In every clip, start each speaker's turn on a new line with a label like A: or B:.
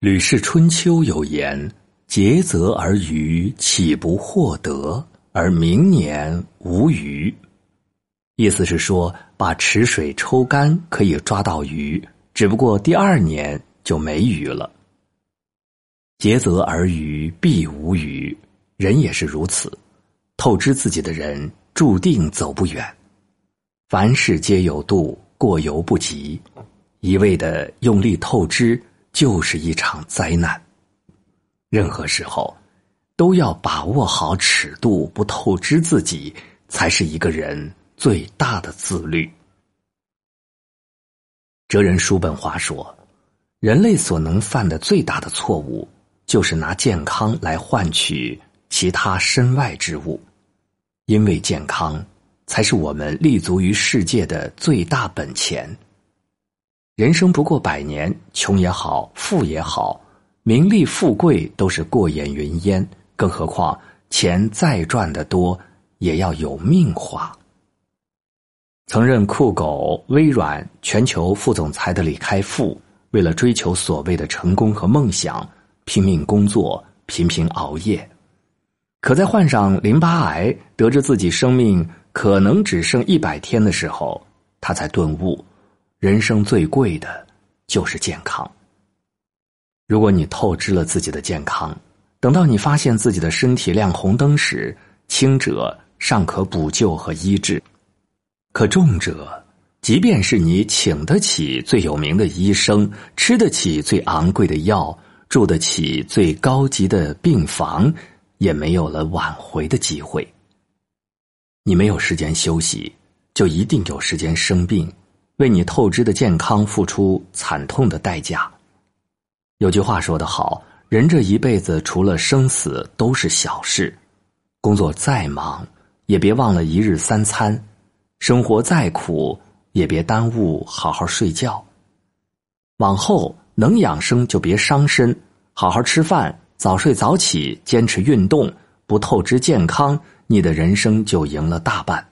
A: 吕氏春秋有言：“竭泽而渔，岂不获得？而明年无鱼。”意思是说，把池水抽干可以抓到鱼，只不过第二年就没鱼了。竭泽而渔，必无鱼。人也是如此，透支自己的人注定走不远。凡事皆有度，过犹不及。一味的用力透支。就是一场灾难。任何时候，都要把握好尺度，不透支自己，才是一个人最大的自律。哲人叔本华说：“人类所能犯的最大的错误，就是拿健康来换取其他身外之物，因为健康才是我们立足于世界的最大本钱。”人生不过百年，穷也好，富也好，名利富贵都是过眼云烟。更何况钱再赚得多，也要有命花。曾任酷狗、微软全球副总裁的李开复，为了追求所谓的成功和梦想，拼命工作，频频熬夜。可在患上淋巴癌，得知自己生命可能只剩一百天的时候，他才顿悟。人生最贵的，就是健康。如果你透支了自己的健康，等到你发现自己的身体亮红灯时，轻者尚可补救和医治，可重者，即便是你请得起最有名的医生，吃得起最昂贵的药，住得起最高级的病房，也没有了挽回的机会。你没有时间休息，就一定有时间生病。为你透支的健康付出惨痛的代价。有句话说得好：“人这一辈子除了生死都是小事，工作再忙也别忘了一日三餐，生活再苦也别耽误好好睡觉。往后能养生就别伤身，好好吃饭，早睡早起，坚持运动，不透支健康，你的人生就赢了大半。”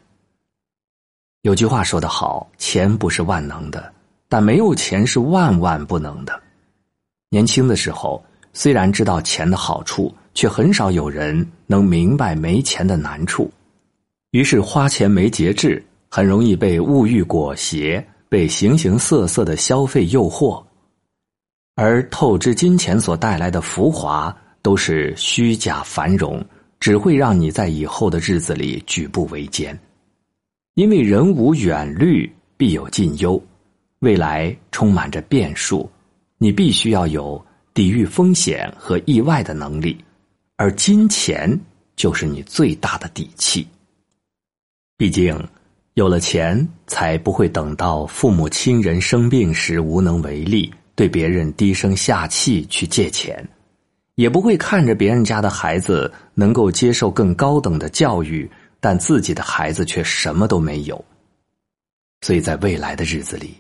A: 有句话说得好：“钱不是万能的，但没有钱是万万不能的。”年轻的时候，虽然知道钱的好处，却很少有人能明白没钱的难处，于是花钱没节制，很容易被物欲裹挟，被形形色色的消费诱惑，而透支金钱所带来的浮华，都是虚假繁荣，只会让你在以后的日子里举步维艰。因为人无远虑，必有近忧，未来充满着变数，你必须要有抵御风险和意外的能力，而金钱就是你最大的底气。毕竟，有了钱，才不会等到父母亲人生病时无能为力，对别人低声下气去借钱，也不会看着别人家的孩子能够接受更高等的教育。但自己的孩子却什么都没有，所以在未来的日子里，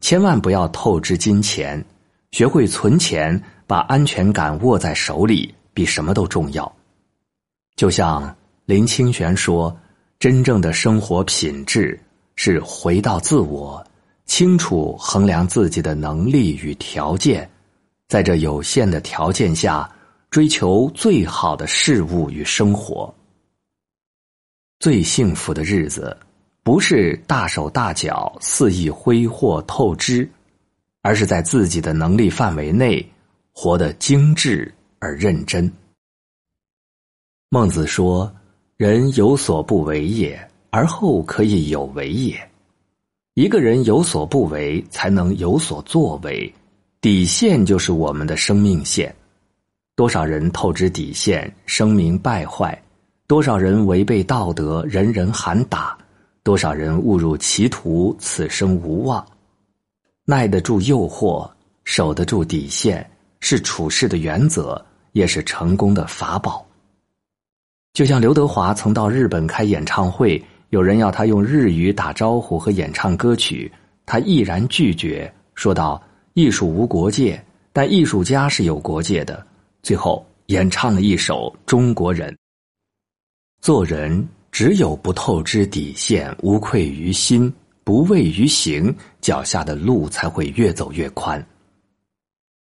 A: 千万不要透支金钱，学会存钱，把安全感握在手里，比什么都重要。就像林清玄说：“真正的生活品质是回到自我，清楚衡量自己的能力与条件，在这有限的条件下，追求最好的事物与生活。”最幸福的日子，不是大手大脚肆意挥霍透支，而是在自己的能力范围内活得精致而认真。孟子说：“人有所不为也，而后可以有为也。”一个人有所不为，才能有所作为。底线就是我们的生命线。多少人透支底线，声名败坏。多少人违背道德，人人喊打；多少人误入歧途，此生无望。耐得住诱惑，守得住底线，是处事的原则，也是成功的法宝。就像刘德华曾到日本开演唱会，有人要他用日语打招呼和演唱歌曲，他毅然拒绝，说道：“艺术无国界，但艺术家是有国界的。”最后演唱了一首《中国人》。做人只有不透支底线，无愧于心，不畏于行，脚下的路才会越走越宽。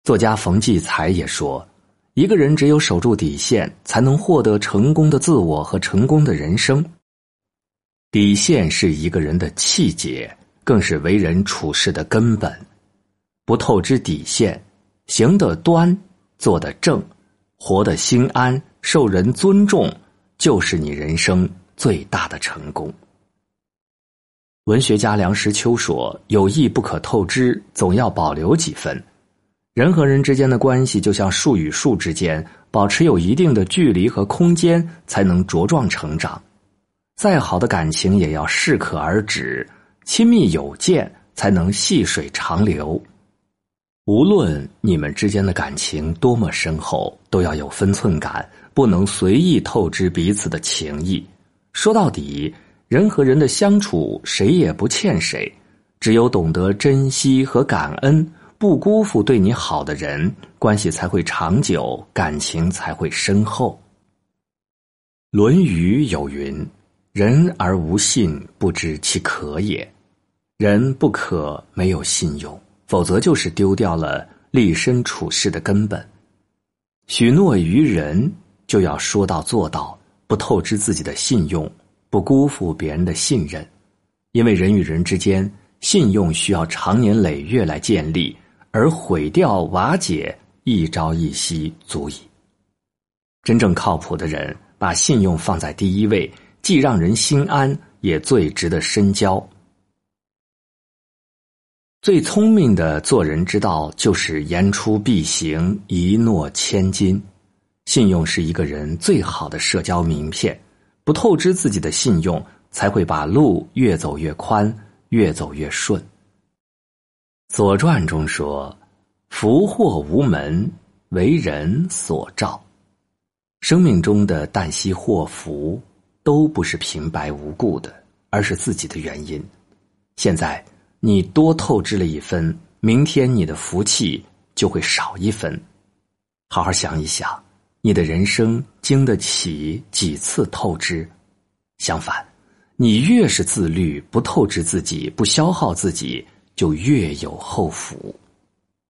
A: 作家冯骥才也说：“一个人只有守住底线，才能获得成功的自我和成功的人生。底线是一个人的气节，更是为人处事的根本。不透支底线，行得端，做得正，活得心安，受人尊重，就是你人生最大的成功。”文学家梁实秋说：“友谊不可透支，总要保留几分。人和人之间的关系，就像树与树之间，保持有一定的距离和空间，才能茁壮成长。再好的感情，也要适可而止，亲密有间，才能细水长流。无论你们之间的感情多么深厚，都要有分寸感，不能随意透支彼此的情谊。说到底。”人和人的相处，谁也不欠谁，只有懂得珍惜和感恩，不辜负对你好的人，关系才会长久，感情才会深厚。《论语》有云：“人而无信，不知其可也。”人不可没有信用，否则就是丢掉了立身处世的根本。许诺于人，就要说到做到，不透支自己的信用。不辜负别人的信任，因为人与人之间信用需要长年累月来建立，而毁掉瓦解一朝一夕足矣。真正靠谱的人，把信用放在第一位，既让人心安，也最值得深交。最聪明的做人之道，就是言出必行，一诺千金。信用是一个人最好的社交名片。不透支自己的信用，才会把路越走越宽，越走越顺。《左传》中说：“福祸无门，为人所照。”生命中的旦夕祸福，都不是平白无故的，而是自己的原因。现在你多透支了一分，明天你的福气就会少一分。好好想一想。你的人生经得起几次透支？相反，你越是自律，不透支自己，不消耗自己，就越有后福。